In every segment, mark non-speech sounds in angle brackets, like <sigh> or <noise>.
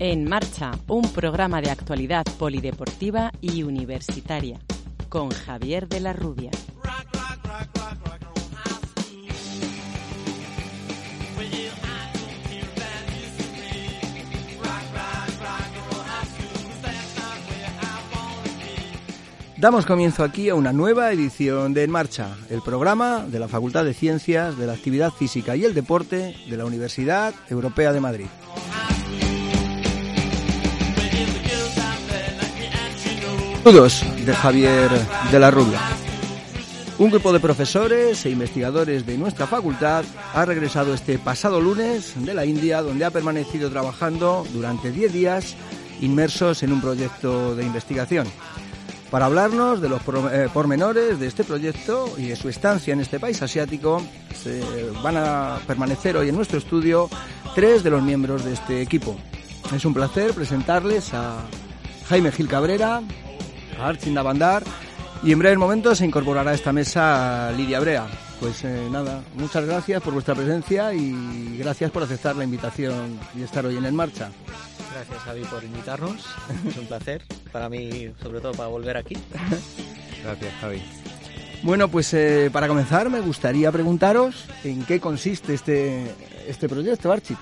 En Marcha, un programa de actualidad polideportiva y universitaria, con Javier de la Rubia. Damos comienzo aquí a una nueva edición de En Marcha, el programa de la Facultad de Ciencias de la Actividad Física y el Deporte de la Universidad Europea de Madrid. Saludos de Javier de la Rubia. Un grupo de profesores e investigadores de nuestra facultad ha regresado este pasado lunes de la India, donde ha permanecido trabajando durante 10 días inmersos en un proyecto de investigación. Para hablarnos de los eh, pormenores de este proyecto y de su estancia en este país asiático, se van a permanecer hoy en nuestro estudio tres de los miembros de este equipo. Es un placer presentarles a Jaime Gil Cabrera, Archin Navandar y en breves momentos se incorporará a esta mesa Lidia Brea. Pues eh, nada, muchas gracias por vuestra presencia y gracias por aceptar la invitación y estar hoy en En Marcha. Gracias Javi por invitarnos, es un placer para mí, sobre todo para volver aquí. Gracias Javi. Bueno, pues eh, para comenzar me gustaría preguntaros en qué consiste este, este proyecto, Archie.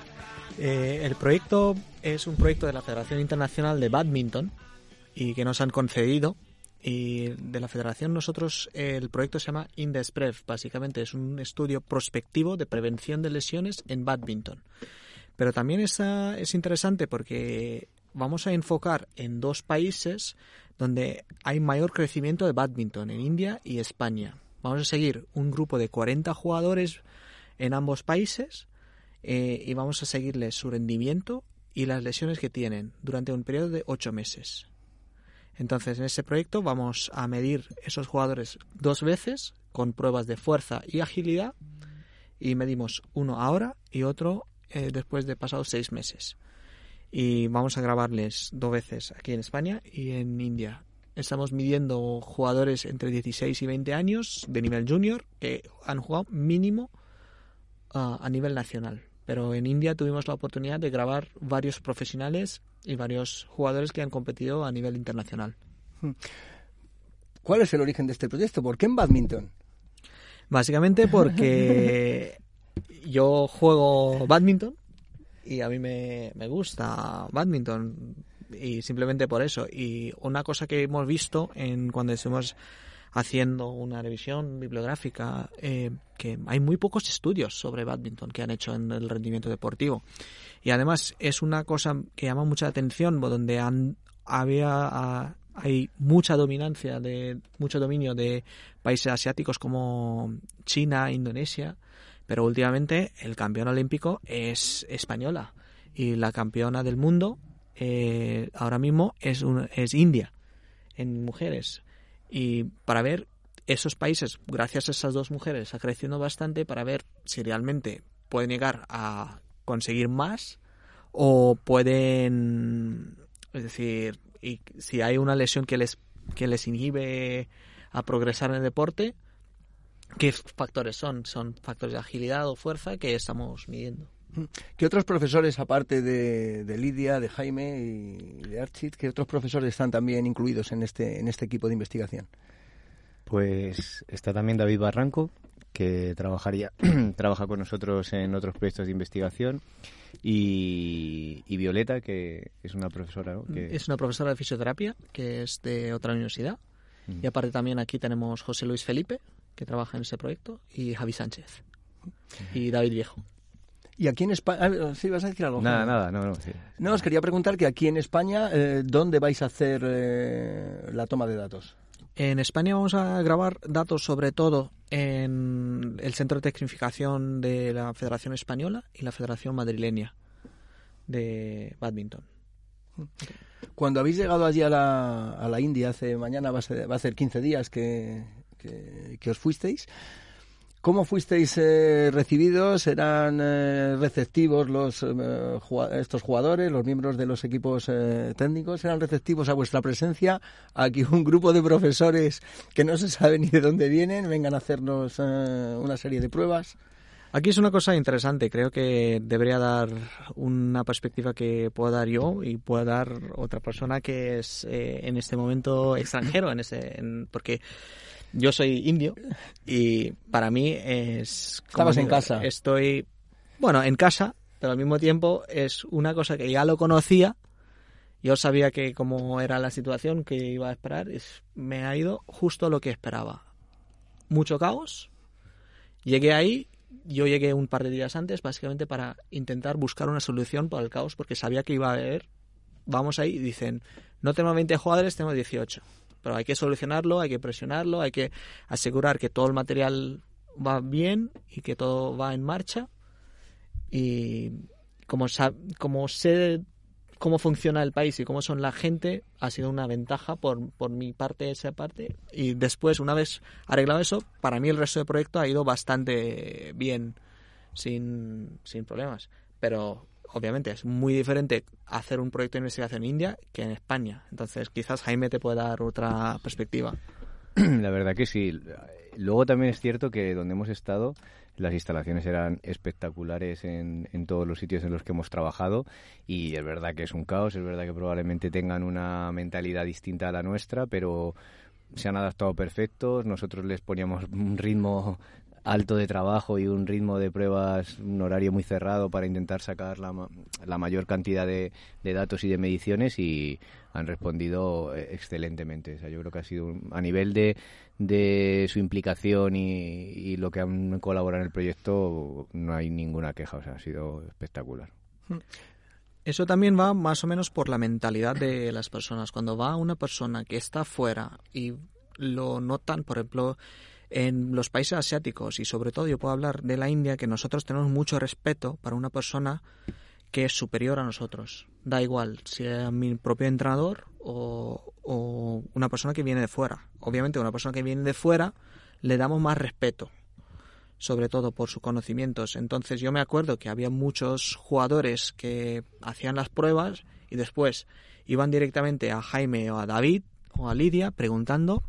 Eh, el proyecto es un proyecto de la Federación Internacional de Badminton y que nos han concedido. Y de la federación nosotros, el proyecto se llama Indesprev, básicamente es un estudio prospectivo de prevención de lesiones en badminton. Pero también es, es interesante porque vamos a enfocar en dos países donde hay mayor crecimiento de badminton, en India y España. Vamos a seguir un grupo de 40 jugadores en ambos países eh, y vamos a seguirles su rendimiento y las lesiones que tienen durante un periodo de 8 meses. Entonces, en ese proyecto vamos a medir esos jugadores dos veces con pruebas de fuerza y agilidad y medimos uno ahora y otro eh, después de pasados seis meses. Y vamos a grabarles dos veces aquí en España y en India. Estamos midiendo jugadores entre 16 y 20 años de nivel junior que han jugado mínimo ah, a nivel nacional. Pero en India tuvimos la oportunidad de grabar varios profesionales y varios jugadores que han competido a nivel internacional. ¿Cuál es el origen de este proyecto? ¿Por qué en badminton? Básicamente porque <laughs> yo juego badminton y a mí me, me gusta badminton y simplemente por eso. Y una cosa que hemos visto en cuando estuvimos haciendo una revisión bibliográfica eh, que hay muy pocos estudios sobre badminton que han hecho en el rendimiento deportivo. Y además es una cosa que llama mucha atención donde han, había hay mucha dominancia de mucho dominio de países asiáticos como China Indonesia pero últimamente el campeón olímpico es española y la campeona del mundo eh, ahora mismo es, es India en mujeres y para ver esos países, gracias a esas dos mujeres, está creciendo bastante para ver si realmente pueden llegar a conseguir más o pueden, es decir, si hay una lesión que les, que les inhibe a progresar en el deporte, ¿qué factores son? Son factores de agilidad o fuerza que estamos midiendo. ¿Qué otros profesores, aparte de, de Lidia, de Jaime y de Archit, qué otros profesores están también incluidos en este, en este equipo de investigación? Pues está también David Barranco, que trabajaría, <clears throat> trabaja con nosotros en otros proyectos de investigación, y, Violeta, que es una profesora. Es una profesora de fisioterapia, que es de otra universidad. Y aparte también aquí tenemos José Luis Felipe, que trabaja en ese proyecto, y Javi Sánchez. Y David Viejo. Y aquí en España, ah, ¿sí vas a decir algo? Nada, nada, no, no. No, os quería preguntar que aquí en España, eh, ¿dónde vais a hacer eh, la toma de datos? En España vamos a grabar datos sobre todo en el Centro de Tecnificación de la Federación Española y la Federación Madrileña de Badminton. Cuando habéis llegado allí a la, a la India, hace mañana va a, ser, va a ser 15 días que, que os fuisteis, ¿Cómo fuisteis eh, recibidos? ¿Eran eh, receptivos los eh, estos jugadores, los miembros de los equipos técnicos? ¿Eran receptivos a vuestra presencia? A que un grupo de profesores que no se sabe ni de dónde vienen vengan a hacernos una serie de pruebas. Aquí es una cosa interesante. Creo que debería dar una perspectiva que pueda dar yo y pueda dar otra persona que es eh, en este momento extranjero, en ese, porque yo soy indio y para mí es. Estabas en casa. Estoy, bueno, en casa, pero al mismo tiempo es una cosa que ya lo conocía. Yo sabía que como era la situación que iba a esperar, es, me ha ido justo lo que esperaba. Mucho caos. Llegué ahí yo llegué un par de días antes básicamente para intentar buscar una solución para el caos porque sabía que iba a haber. Vamos ahí y dicen, no tenemos 20 jugadores, tenemos 18. Pero hay que solucionarlo, hay que presionarlo, hay que asegurar que todo el material va bien y que todo va en marcha. Y como, como sé cómo funciona el país y cómo son la gente ha sido una ventaja por, por mi parte esa parte y después una vez arreglado eso para mí el resto del proyecto ha ido bastante bien sin, sin problemas pero obviamente es muy diferente hacer un proyecto de investigación en India que en España. Entonces quizás Jaime te pueda dar otra perspectiva. <clears throat> La verdad que sí. Luego también es cierto que donde hemos estado las instalaciones eran espectaculares en, en, todos los sitios en los que hemos trabajado y es verdad que es un caos, es verdad que probablemente tengan una mentalidad distinta a la nuestra, pero se han adaptado perfectos, nosotros les poníamos un ritmo alto de trabajo y un ritmo de pruebas, un horario muy cerrado para intentar sacar la, la mayor cantidad de, de, datos y de mediciones y han respondido eh, excelentemente. O sea, yo creo que ha sido a nivel de, de su implicación y, y, lo que han colaborado en el proyecto no hay ninguna queja, o sea, ha sido espectacular. Hmm. Eso también va más o menos por la mentalidad de las personas. Cuando va una persona que está fuera y lo notan, por ejemplo, en los países asiáticos y sobre todo yo puedo hablar de la India, que nosotros tenemos mucho respeto para una persona que es superior a nosotros. Da igual si es mi propio entrenador o, o una persona que viene de fuera. Obviamente una persona que viene de fuera le damos más respeto, sobre todo por sus conocimientos. Entonces yo me acuerdo que había muchos jugadores que hacían las pruebas y después iban directamente a Jaime o a David o a Lidia preguntando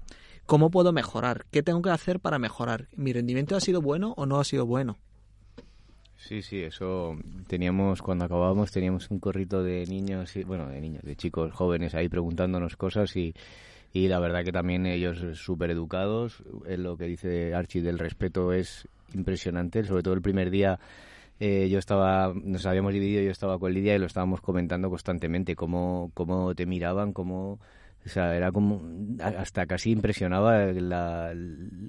¿Cómo puedo mejorar? ¿Qué tengo que hacer para mejorar? ¿Mi rendimiento ha sido bueno o no ha sido bueno? Sí, sí, eso teníamos cuando acabábamos teníamos un corrito de niños, bueno, de niños, de chicos jóvenes ahí preguntándonos cosas y, y la verdad que también ellos súper educados, lo que dice Archie del respeto es impresionante, sobre todo el primer día eh, yo estaba, nos habíamos dividido, yo estaba con Lidia y lo estábamos comentando constantemente, cómo, cómo te miraban, cómo o sea, era como hasta casi impresionaba la,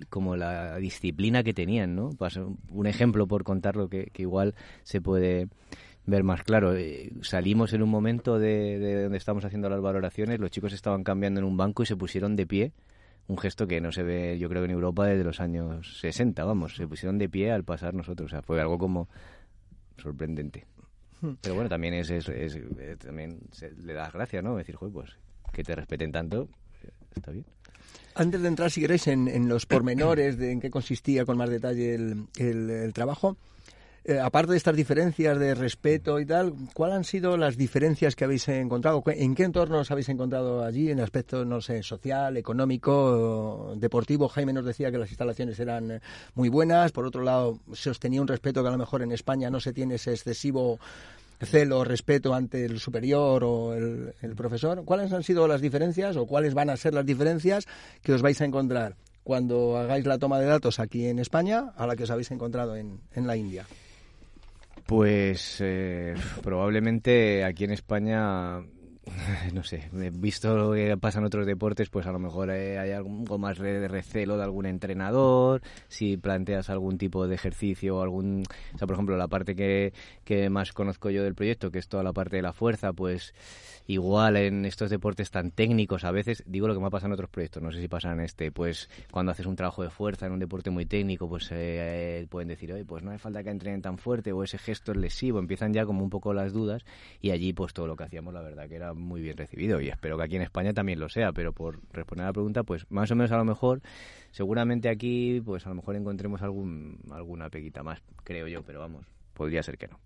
como la disciplina que tenían, ¿no? Un ejemplo por contarlo que, que igual se puede ver más claro. Eh, salimos en un momento de, de donde estábamos haciendo las valoraciones, los chicos estaban cambiando en un banco y se pusieron de pie. Un gesto que no se ve, yo creo, en Europa desde los años 60, vamos. Se pusieron de pie al pasar nosotros. O sea, fue algo como sorprendente. Hmm. Pero bueno, también es, es, eh, también le das gracias, ¿no? Decir, joder, pues que te respeten tanto, está bien. Antes de entrar, si queréis, en, los pormenores de en qué consistía con más detalle el, el, trabajo, eh, aparte de estas diferencias de respeto y tal, ¿cuáles han sido las diferencias que habéis encontrado? ¿En qué entornos habéis encontrado allí en aspecto, no sé, social, económico, deportivo? Jaime nos decía que las instalaciones eran muy buenas. Por otro lado, se os tenía un respeto que a lo mejor en España no se tiene ese excesivo celo, respeto ante el superior o el, profesor. ¿Cuáles han sido las diferencias o cuáles van a ser las diferencias que os vais a encontrar cuando hagáis la toma de datos aquí en España a la que os habéis encontrado en, en la India? Pues eh, probablemente aquí en España <laughs> no sé, visto lo que pasa en otros deportes, pues a lo mejor eh, hay algo más de recelo de algún entrenador, si planteas algún tipo de ejercicio o algún... O sea, por ejemplo, la parte que, que más conozco yo del proyecto, que es toda la parte de la fuerza, pues igual en estos deportes tan técnicos a veces, digo lo que me ha pasado en otros proyectos, no sé si pasa en este, pues cuando haces un trabajo de fuerza en un deporte muy técnico, pues eh, pueden decir, oye, pues no hace falta que entrenen tan fuerte o ese gesto es lesivo, empiezan ya como un poco las dudas y allí pues todo lo que hacíamos la verdad que era muy bien recibido y espero que aquí en España también lo sea, pero por responder a la pregunta, pues más o menos a lo mejor, seguramente aquí pues a lo mejor encontremos algún, alguna peguita más, creo yo, pero vamos, podría ser que no.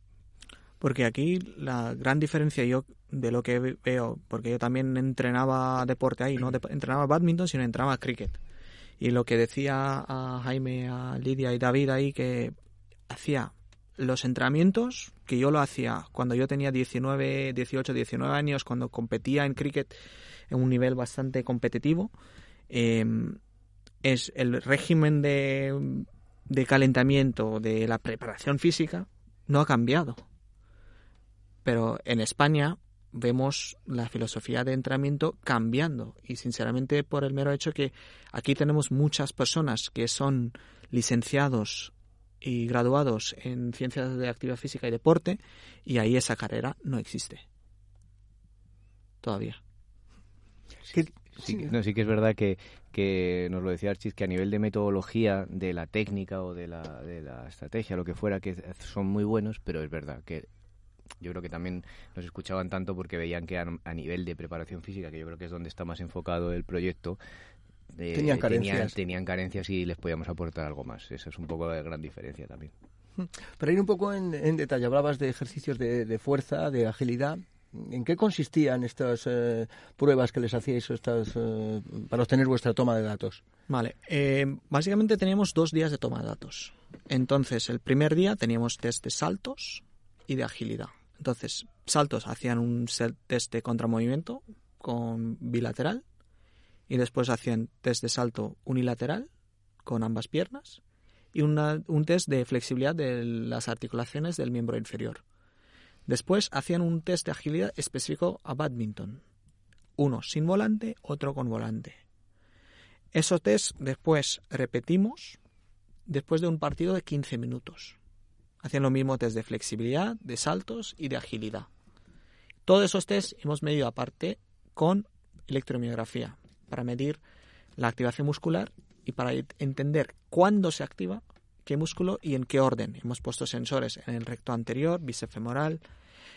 Porque aquí la gran diferencia yo de lo que veo, porque yo también entrenaba deporte ahí, no entrenaba badminton, sino entrenaba cricket. Y lo que decía a Jaime, a Lidia y David ahí, que hacía los entrenamientos, que yo lo hacía cuando yo tenía 19, 18, 19 años, cuando competía en cricket en un nivel bastante competitivo, em, es el régimen de, de calentamiento, de la preparación física, no ha cambiado. Pero en España vemos la filosofía de entrenamiento cambiando y sinceramente por el mero hecho que aquí tenemos muchas personas que son licenciados y graduados en ciencias de actividad física y deporte y ahí esa carrera no existe todavía. Sí, no, sí que es verdad que, que nos lo decía Archis, que a nivel de metodología, de la técnica o de la, de la estrategia, lo que fuera, que son muy buenos, pero es verdad que yo creo que también nos escuchaban tanto porque veían que a, nivel de preparación física, que yo creo que es donde está más enfocado el proyecto, eh, tenían, carencias. Tenían, carencias y les podíamos aportar algo más. Esa es un poco la gran diferencia también. Para ir un poco en, detalle, hablabas de ejercicios de, fuerza, de agilidad. ¿En qué consistían estas eh, pruebas que les hacíais estas, eh, para obtener vuestra toma de datos? Vale, básicamente teníamos dos días de toma de datos. Entonces, el primer día teníamos test de saltos y de agilidad. Entonces, saltos hacían un test de contramovimiento con bilateral y después hacían test de salto unilateral con ambas piernas y un test de flexibilidad de las articulaciones del miembro inferior. Después hacían un test de agilidad específico a badminton. Uno sin volante, otro con volante. Esos test después repetimos después de un partido de 15 minutos. Hacían lo mismo test de flexibilidad, de saltos y de agilidad. Todos esos test hemos medido aparte con electromiografía para medir la activación muscular y para entender cuándo se activa qué músculo y en qué orden. Hemos puesto sensores en el recto anterior, bíceps femoral,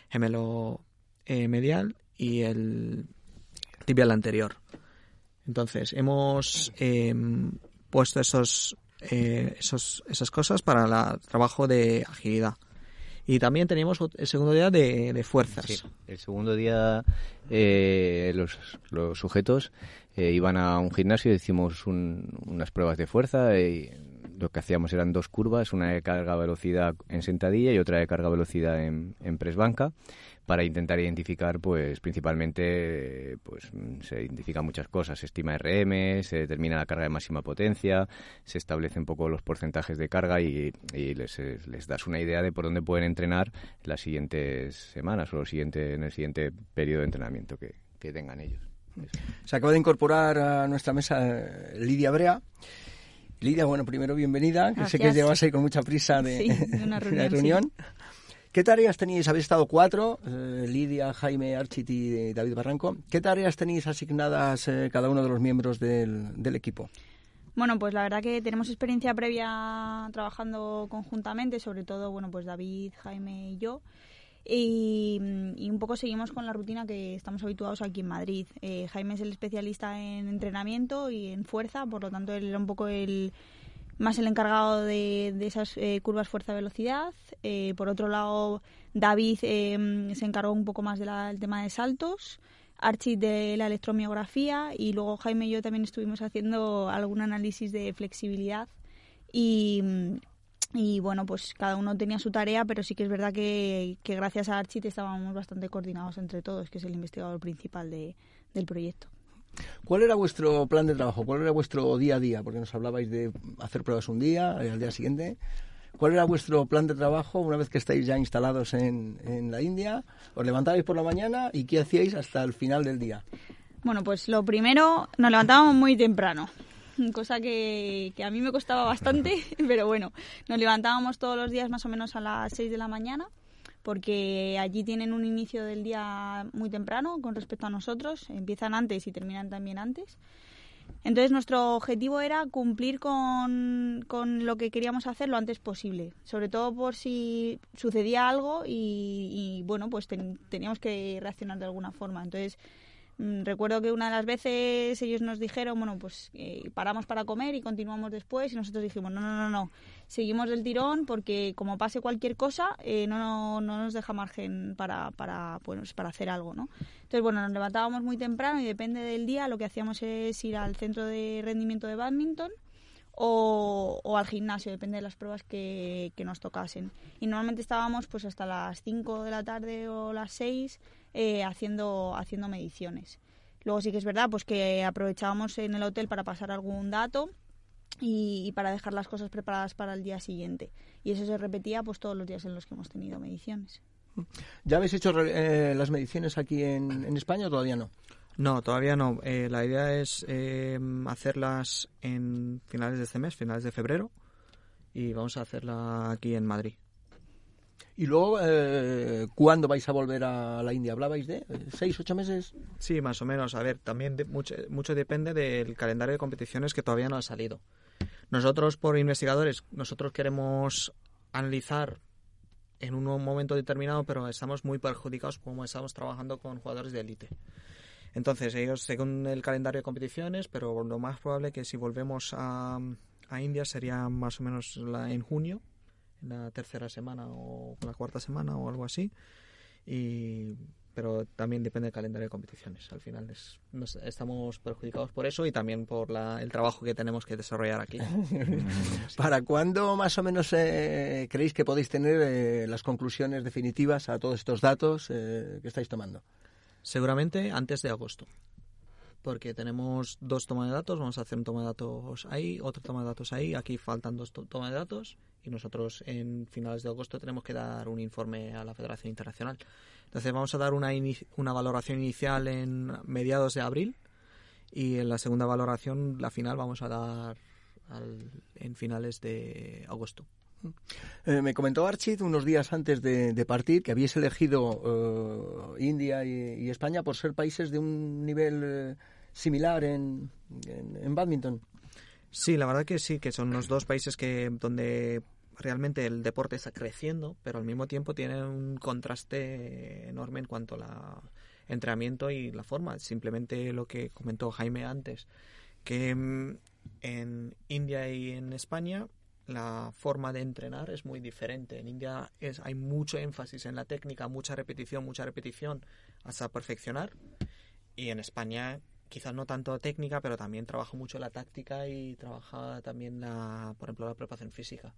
gemelo eh, medial y el tibial anterior. Entonces, hemos em, puesto esos eh, esos, esas cosas para el trabajo de agilidad. Y también teníamos el segundo día de, fuerzas. el segundo día eh, los, sujetos eh, iban a un gimnasio, hicimos unas pruebas de fuerza y lo que hacíamos eran dos curvas, una de carga velocidad en sentadilla y otra de carga velocidad en, en press banca para intentar identificar, pues principalmente, pues se identifican muchas cosas, se estima RM, se determina la carga de máxima potencia, se establecen un poco los porcentajes de carga y, les, les, das una idea de por dónde pueden entrenar las siguientes semanas o lo siguiente, en el siguiente periodo de entrenamiento que, tengan ellos. Se acaba de incorporar a nuestra mesa eh, Lidia Brea. Lidia, bueno, primero bienvenida, que sé que llevas ahí con mucha prisa de, una <laughs> reunión. ¿Qué tareas tenéis? Habéis estado cuatro, eh, Lidia, Jaime, Archit y David Barranco. ¿Qué tareas tenéis asignadas eh, cada uno de los miembros del, equipo? Bueno, pues la verdad que tenemos experiencia previa trabajando conjuntamente, sobre todo, bueno, pues David, Jaime y yo. Y, un poco seguimos con la rutina que estamos habituados aquí en Madrid. Eh, Jaime es el especialista en entrenamiento y en fuerza, por lo tanto él era un poco el, más el encargado de, esas eh, curvas fuerza-velocidad. Eh, por otro lado, David eh, se encargó un poco más del tema de saltos. Archie de la electromiografía y luego Jaime y yo también estuvimos haciendo algún análisis de flexibilidad y, bueno, pues cada uno tenía su tarea, pero sí que es verdad que, gracias a Archie estábamos bastante coordinados entre todos, que es el investigador principal del proyecto. ¿Cuál era vuestro plan de trabajo? ¿Cuál era vuestro día a día? Porque nos hablabais de hacer pruebas un día, y al día siguiente. ¿Cuál era vuestro plan de trabajo una vez que estáis ya instalados en, en la India? ¿Os levantabais por la mañana y qué hacíais hasta el final del día? Bueno, pues lo primero, nos levantábamos muy temprano <laughs> cosa que, que, a mí me costaba bastante, <laughs> pero bueno, nos levantábamos todos los días más o menos a las 6 de la mañana porque allí tienen un inicio del día muy temprano con respecto a nosotros, empiezan antes y terminan también antes. Entonces nuestro objetivo era cumplir con, con lo que queríamos hacer lo antes posible, sobre todo por si sucedía algo y, bueno, pues teníamos que reaccionar de alguna forma. Entonces recuerdo que una de las veces ellos nos dijeron, bueno, pues eh, paramos para comer y continuamos después y nosotros dijimos, no, no, no, no, seguimos del tirón porque como pase cualquier cosa eh, no, no, nos deja margen para, para, pues, para hacer algo, ¿no? Entonces, bueno, nos levantábamos muy temprano y depende del día lo que hacíamos es ir al centro de rendimiento de badminton o, al gimnasio, depende de las pruebas que, nos tocasen. Y normalmente estábamos pues hasta las 5 de la tarde o las 6 eh, haciendo, haciendo mediciones. Luego sí que es verdad pues que aprovechábamos en el hotel para pasar algún dato y, para dejar las cosas preparadas para el día siguiente. Y eso se repetía pues todos los días en los que hemos tenido mediciones. ¿Ya habéis hecho eh, las mediciones aquí en, en España o todavía no? No, todavía no. Eh, la idea es eh, hacerlas en finales de este mes, finales de febrero, y vamos a hacerla aquí en Madrid. ¿Y luego eh, cuándo vais a volver a la India? ¿Hablabais de seis, ocho meses? Sí, más o menos. A ver, también mucho, mucho depende del calendario de competiciones que todavía no ha salido. Nosotros, por investigadores, nosotros queremos analizar en un momento determinado, pero estamos muy perjudicados como estamos trabajando con jugadores de élite. Entonces, ellos según el calendario de competiciones, pero lo más probable que si volvemos a, a India sería más o menos la, en junio, en la tercera semana o la cuarta semana o algo así. Y, pero también depende del calendario de competiciones. Al final es, estamos perjudicados por eso y también por la, el trabajo que tenemos que desarrollar aquí. <laughs> ¿Para cuándo más o menos eh, creéis que podéis tener eh, las conclusiones definitivas a todos estos datos eh, que estáis tomando? Seguramente antes de agosto. Porque tenemos dos tomas de datos, vamos a hacer un toma de datos ahí, otra toma de datos ahí, aquí faltan dos tomas de datos y nosotros en finales de agosto tenemos que dar un informe a la Federación Internacional. Entonces vamos a dar una, una valoración inicial en mediados de abril y en la segunda valoración, la final, vamos a dar en finales de agosto. Eh, me comentó Archid unos días antes de, partir que habíais elegido eh, India y, España por ser países de un nivel eh, similar en, en, badminton. Sí, la verdad que sí, que son los dos países que donde realmente el deporte está creciendo, pero al mismo tiempo tiene un contraste enorme en cuanto al entrenamiento y la forma. Simplemente lo que comentó Jaime antes, que mm, en India y en España la forma de entrenar es muy diferente. En India es, hay mucho énfasis en la técnica, mucha repetición, mucha repetición hasta perfeccionar. Y en España quizás no tanto técnica, pero también trabaja mucho la táctica y trabaja también, la, por ejemplo, la preparación física.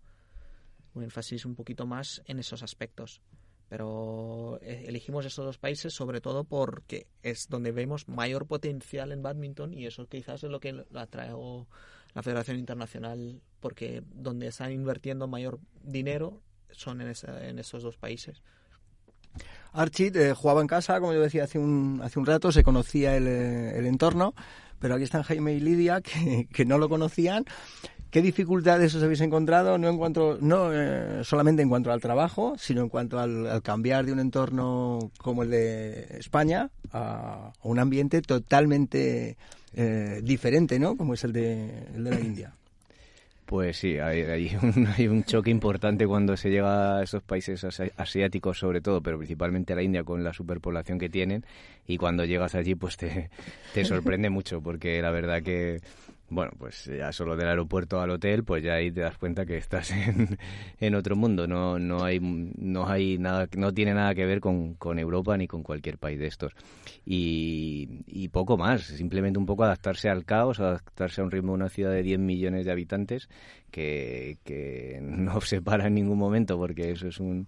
Un énfasis un poquito más en esos aspectos. Pero eh, elegimos esos dos países sobre todo porque es donde vemos mayor potencial en badminton y eso quizás es lo que atrae la Federación Internacional porque donde están invirtiendo mayor dinero son en, en esos dos países. Archie eh, jugaba en casa, como yo decía hace un, hace un rato, se conocía el, eh, el entorno, pero aquí están Jaime y Lidia <laughs> que, que, no lo conocían. ¿Qué dificultades os habéis encontrado? No, en cuanto, no eh, solamente en cuanto al trabajo, sino en cuanto al, cambiar de un entorno como el de España a, un ambiente totalmente diferente, ¿no? Como es el de, el de la India. Pues sí, hay, <laughs> un, hay, un, choque importante cuando se llega a esos países asiáticos sobre todo, pero principalmente a la India con la superpoblación que tienen y cuando llegas allí pues te, te sorprende mucho porque la verdad que bueno, pues ya solo del aeropuerto al hotel, pues ya ahí te das cuenta que estás <laughs> en, en otro mundo. No, no hay, no hay nada, no tiene nada que ver con, con Europa ni con cualquier país de estos. Y, y, poco más, simplemente un poco adaptarse al caos, adaptarse a un ritmo de una ciudad de 10 millones de habitantes que, que no <laughs> se para en ningún momento porque eso es un,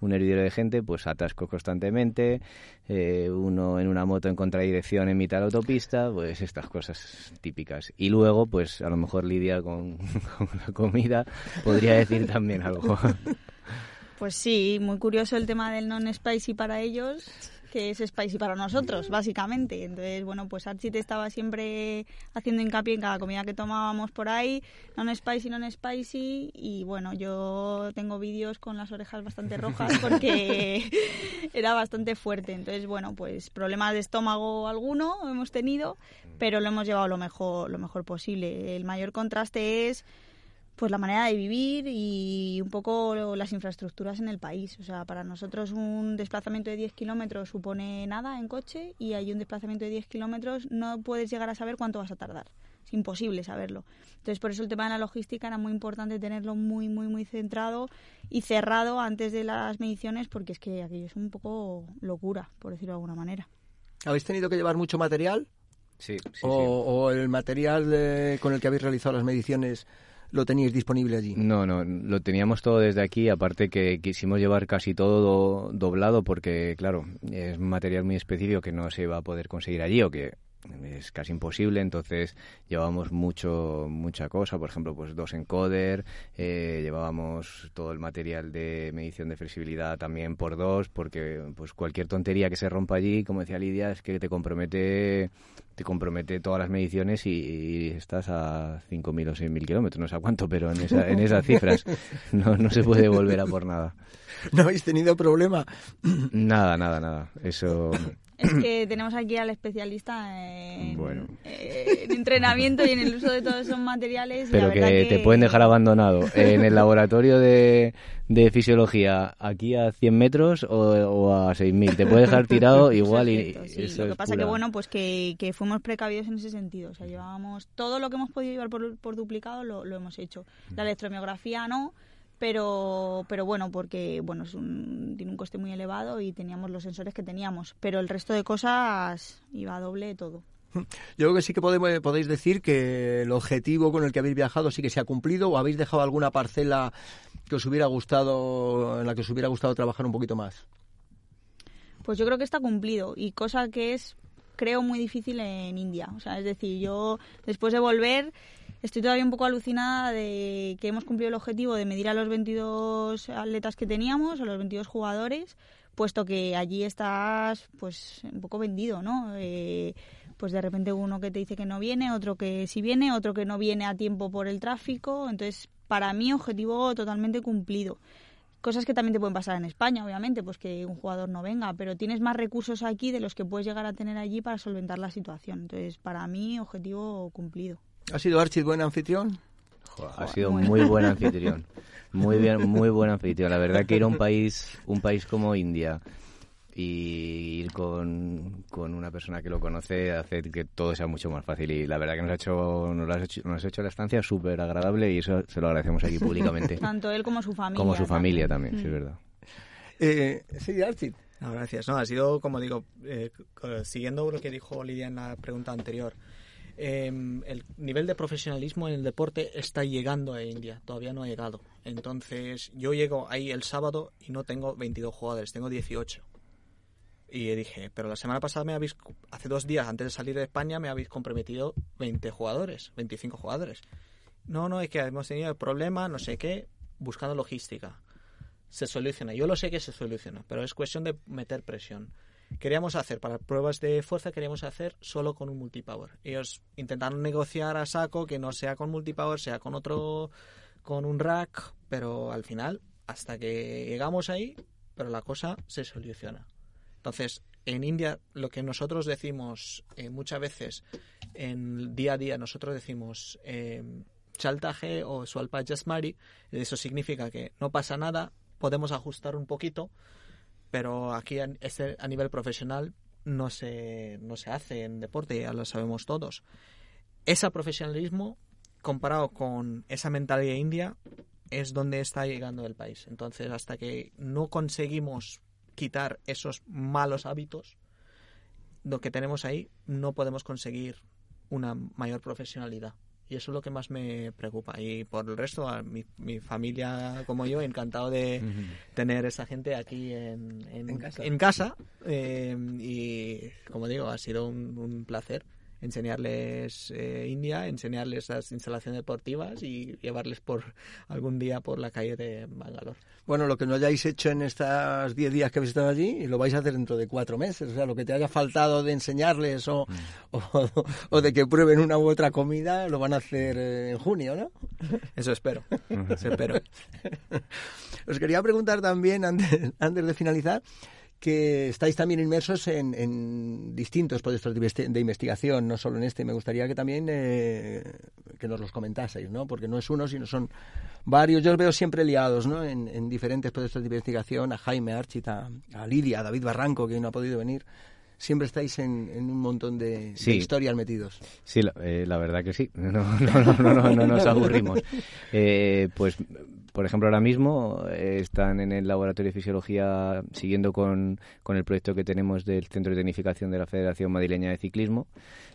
un hervidero de gente, pues atascos constantemente, eh, uno en una moto en contradirección en mitad de la autopista, pues estas cosas típicas. Y luego, pues a lo mejor Lidia con, <laughs> con la comida podría decir también algo. <laughs> Pues sí, muy curioso el tema del non-spicy para ellos que es spicy para nosotros, básicamente. Entonces, bueno, pues Archie estaba siempre haciendo hincapié en cada comida que tomábamos por ahí, non spicy, non spicy, y bueno, yo tengo vídeos con las orejas bastante rojas <laughs> porque <laughs> era bastante fuerte. Entonces, bueno, pues problemas de estómago alguno hemos tenido, pero lo hemos llevado lo mejor, lo mejor posible. El mayor contraste es pues la manera de vivir y un poco las infraestructuras en el país. O sea, para nosotros un desplazamiento de 10 kilómetros supone nada en coche y hay un desplazamiento de 10 kilómetros no puedes llegar a saber cuánto vas a tardar. Es imposible saberlo. Entonces, por eso el tema de la logística era muy importante tenerlo muy, muy, muy centrado y cerrado antes de las mediciones porque es que aquello es un poco locura, por decirlo de alguna manera. ¿Habéis tenido que llevar mucho material? Sí. o, el material con el que habéis realizado las mediciones lo teníais disponible allí. No, no, lo teníamos todo desde aquí, aparte que quisimos llevar casi todo doblado porque, claro, es material muy específico que no se iba a poder conseguir allí o que es casi imposible, entonces llevábamos mucho, mucha cosa, por ejemplo, pues dos encoder, eh, llevábamos todo el material de medición de flexibilidad también por dos, porque pues cualquier tontería que se rompa allí, como decía Lidia, es que te compromete te compromete todas las mediciones y, estás a 5.000 o 6.000 kilómetros, no sé a cuánto, pero en, esa, en esas cifras <laughs> no, no se puede volver a por nada. <laughs> ¿No habéis tenido problema? Nada, nada, nada. Eso es <clears throat> que tenemos aquí al especialista en, entrenamiento y en el uso de todos esos materiales. Pero que, te pueden dejar abandonado en el laboratorio de, fisiología aquí a 100 metros o, a 6.000. Te puede dejar tirado <laughs> igual. y, lo que pasa es que, bueno, pues que, fuimos precavidos en ese sentido. O sea, llevábamos todo lo que hemos podido llevar por, por duplicado, lo, lo hemos hecho. La electromiografía no pero pero bueno porque bueno es un, tiene un coste muy elevado y teníamos los sensores que teníamos pero el resto de cosas iba a doble todo. Yo creo que sí que podemos, podéis decir que el objetivo con el que habéis viajado sí que se ha cumplido o habéis dejado alguna parcela que os hubiera gustado en la que os hubiera gustado trabajar un poquito más. Pues yo creo que está cumplido y cosa que es creo muy difícil en India. O sea es decir yo después de volver estoy todavía un poco alucinada de que hemos cumplido el objetivo de medir a los 22 atletas que teníamos, a los 22 jugadores, puesto que allí estás pues un poco vendido, ¿no? Eh, pues de repente uno que te dice que no viene, otro que sí viene, otro que no viene a tiempo por el tráfico, entonces para mí objetivo totalmente cumplido. Cosas que también te pueden pasar en España, obviamente, pues que un jugador no venga, pero tienes más recursos aquí de los que puedes llegar a tener allí para solventar la situación. Entonces, para mí, objetivo cumplido. ¿Ha sido Archie buen anfitrión? ha sido muy buen <laughs> anfitrión. Muy bien, muy buen anfitrión. La verdad que ir a un país, un país como India y ir con, una persona que lo conoce hace que todo sea mucho más fácil y la verdad que nos ha hecho nos, ha hecho, nos ha hecho la estancia súper agradable y eso se lo agradecemos aquí públicamente. <laughs> Tanto él como su familia. Como su familia también, sí, es mm. verdad. Eh, sí, Archie. gracias. No, ha sido, como digo, eh, siguiendo lo que dijo Lidia en la pregunta anterior, Em, el nivel de profesionalismo en el deporte está llegando a India, todavía no ha llegado. Entonces, yo llego ahí el sábado y no tengo 22 jugadores, tengo 18. Y dije, pero la semana pasada me habéis, hace dos días antes de salir de España, me habéis comprometido 20 jugadores, 25 jugadores. No, no, es que hemos tenido el problema, no sé qué, buscando logística. Se soluciona, yo lo sé que se soluciona, pero es cuestión de meter presión queríamos hacer para pruebas de fuerza queríamos hacer solo con un multipower. Ellos intentaron negociar a saco que no sea con multipower sea con otro con un rack pero al final hasta que llegamos ahí pero la cosa se soluciona. Entonces en India lo que nosotros decimos eh, muchas veces en día a día nosotros decimos eh, chaltaje o sualpa jasmari eso significa que no pasa nada podemos ajustar un poquito pero aquí a, este, a nivel profesional no se, no se hace en deporte, ya lo sabemos todos. Ese profesionalismo, comparado con esa mentalidad india, es donde está llegando el país. Entonces, hasta que no conseguimos quitar esos malos hábitos, lo que tenemos ahí, no podemos conseguir una mayor profesionalidad. Y eso es lo que más me preocupa. Y por el resto, a mi, mi familia como yo, encantado de tener esa gente aquí en, en, casa. Eh, y como digo, ha sido un placer enseñarles eh, India, enseñarles las instalaciones deportivas y llevarles por algún día por la calle de Bangalore. Bueno, lo que no hayáis hecho en estos 10 días que habéis estado allí, lo vais a hacer dentro de cuatro meses. O sea, lo que te haya faltado de enseñarles o, mm. o, de que prueben una u otra comida, lo van a hacer eh, en junio, ¿no? Eso espero. Eso espero. <laughs> Os quería preguntar también, antes, antes de finalizar, que estáis también inmersos en, distintos proyectos de investigación, no solo en este. Me gustaría que también eh, que nos los comentaseis, ¿no? Porque no es uno, sino son varios. Yo os veo siempre liados, ¿no? En, diferentes proyectos de investigación, a Jaime Archita, a Lidia, a David Barranco, que no ha podido venir siempre estáis en, un montón de, historias metidos. Sí, la, eh, verdad que sí. <laughs> No, no, no, no, nos aburrimos. <laughs> Eh, pues por ejemplo, ahora mismo eh, están en el laboratorio de fisiología siguiendo con, con el proyecto que tenemos del Centro de Tecnificación de la Federación Madrileña de Ciclismo,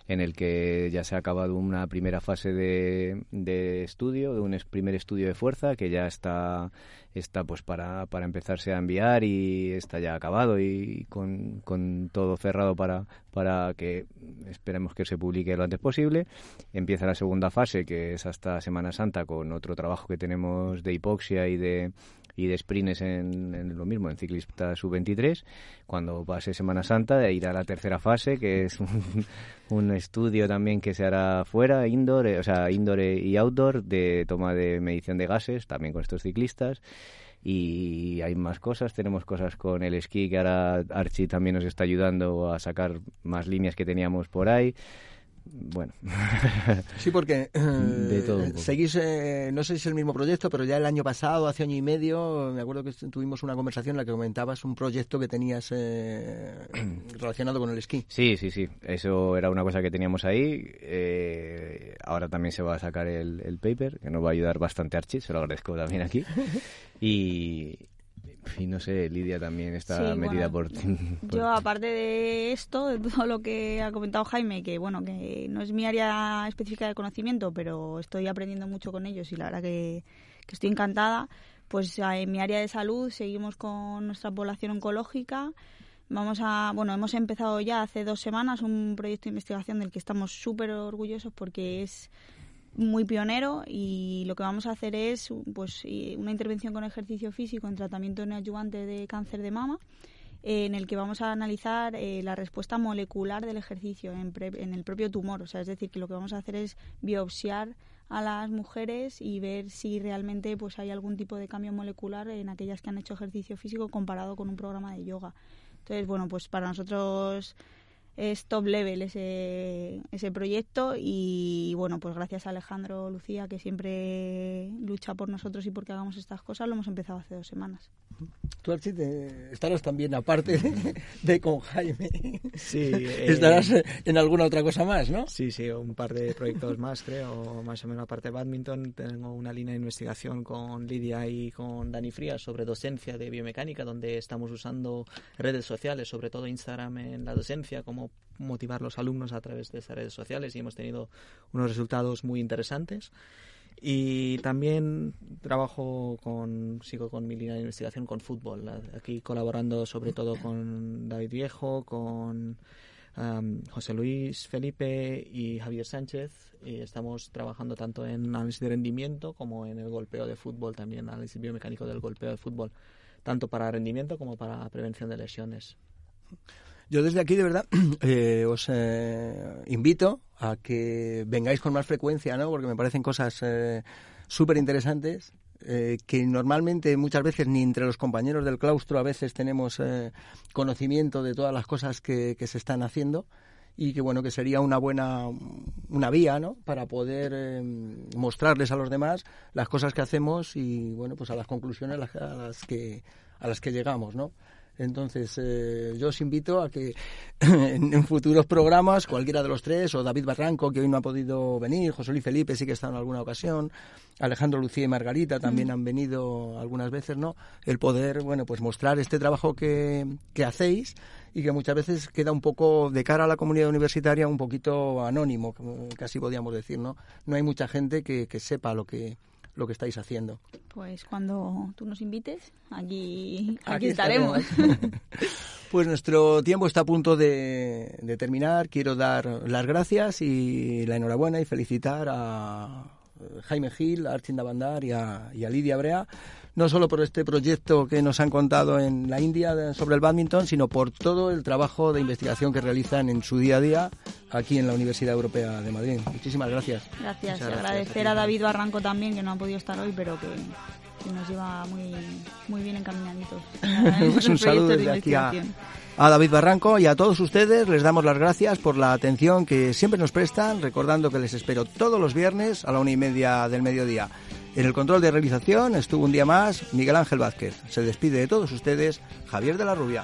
en el que ya se ha acabado una primera fase de, de estudio, de un primer estudio de fuerza que ya está está pues para, para empezarse a enviar y está ya acabado y con, con todo cerrado para, para que esperemos que se publique lo antes posible. Empieza la segunda fase que es hasta Semana Santa con otro trabajo que tenemos de hipoxia y de y de sprints en, lo mismo, en ciclista sub-23. Cuando pase Semana Santa, irá a la tercera fase, que es un, <laughs> un, estudio también que se hará fuera, indoor, eh, o sea, indoor y outdoor, de toma de medición de gases, también con estos ciclistas y hay más cosas. Tenemos cosas con el esquí que ahora Archie también nos está ayudando a sacar más líneas que teníamos por ahí bueno. sí, porque <laughs> eh, seguís, eh, no sé si es el mismo proyecto, pero ya el año pasado, hace año y medio, me acuerdo que tuvimos una conversación en la que comentabas un proyecto que tenías eh, <clears throat> relacionado con el esquí. Sí, sí, sí. Eso era una cosa que teníamos ahí. ahora también se va a sacar el, el, paper, que nos va a ayudar bastante Archie, se lo agradezco también aquí. <laughs> Y, y no sé, Lidia también está metida por, Yo, aparte de esto, de todo lo que ha comentado Jaime, que bueno, que no es mi área específica de conocimiento, pero estoy aprendiendo mucho con ellos y la verdad que, estoy encantada, pues en mi área de salud seguimos con nuestra población oncológica. Vamos a, bueno, hemos empezado ya hace dos semanas un proyecto de investigación del que estamos súper orgullosos porque es muy pionero y lo que vamos a hacer es pues una intervención con ejercicio físico en tratamiento neoadyuvante de cáncer de mama en el que vamos a analizar eh, la respuesta molecular del ejercicio en, en, el propio tumor. O sea, es decir, que lo que vamos a hacer es biopsiar a las mujeres y ver si realmente pues hay algún tipo de cambio molecular en aquellas que han hecho ejercicio físico comparado con un programa de yoga. Entonces, bueno, pues para nosotros es top level ese, ese proyecto y bueno, pues gracias a Alejandro Lucía que siempre lucha por nosotros y porque hagamos estas cosas, lo hemos empezado hace dos semanas. Tú, Archie, estarás también aparte <laughs> de, con Jaime. Sí. <laughs> estarás en alguna otra cosa más, ¿no? Sí, sí, un par de proyectos más, creo, más o menos aparte de badminton. Tengo una línea de investigación con Lidia y con Dani Frías sobre docencia de biomecánica, donde estamos usando redes sociales, sobre todo Instagram en la docencia, como motivar a los alumnos a través de esas redes sociales y hemos tenido unos resultados muy interesantes. Y también trabajo con, sigo con mi línea de investigación con fútbol, aquí colaborando sobre todo con David Viejo, con José Luis Felipe y Javier Sánchez. Y estamos trabajando tanto en análisis de rendimiento como en el golpeo de fútbol, también análisis biomecánico del golpeo de fútbol, tanto para rendimiento como para prevención de lesiones. Yo desde aquí, de verdad, <clears throat> eh, os eh, invito a que vengáis con más frecuencia, ¿no? Porque me parecen cosas eh, súper interesantes que normalmente muchas veces ni entre los compañeros del claustro a veces tenemos conocimiento de todas las cosas que, se están haciendo y que bueno que sería una buena una vía ¿no? para poder mostrarles a los demás las cosas que hacemos y bueno pues a las conclusiones a las que a las que llegamos ¿no? Entonces, eh, yo os invito a que <laughs> en, futuros programas, cualquiera de los tres, o David Barranco, que hoy no ha podido venir, José Luis Felipe sí que estado en alguna ocasión, Alejandro Lucía y Margarita también mm. han venido algunas veces, ¿no? El poder, bueno, pues mostrar este trabajo que, que hacéis y que muchas veces queda un poco de cara a la comunidad universitaria un poquito anónimo, casi podríamos decir, ¿no? No hay mucha gente que, que sepa lo que lo que estáis haciendo. Pues cuando tú nos invites, aquí, aquí, estaremos. <laughs> pues nuestro tiempo está a punto de, de terminar. Quiero dar las gracias y la enhorabuena y felicitar a Jaime Gil, a Archinda Bandar y a, y a Lidia Brea no solo por este proyecto que nos han contado en la India sobre el badminton, sino por todo el trabajo de investigación que realizan en su día a día aquí en la Universidad Europea de Madrid. Muchísimas gracias. Gracias. y agradecer a David Barranco también, que no ha podido estar hoy, pero que, nos lleva muy, muy bien encaminaditos. <laughs> pues un saludo desde aquí a, a David Barranco y a todos ustedes les damos las gracias por la atención que siempre nos prestan, recordando que les espero todos los viernes a la una y media del mediodía. En el control de realización estuvo un día más Miguel Ángel Vázquez. Se despide de todos ustedes Javier de la Rubia.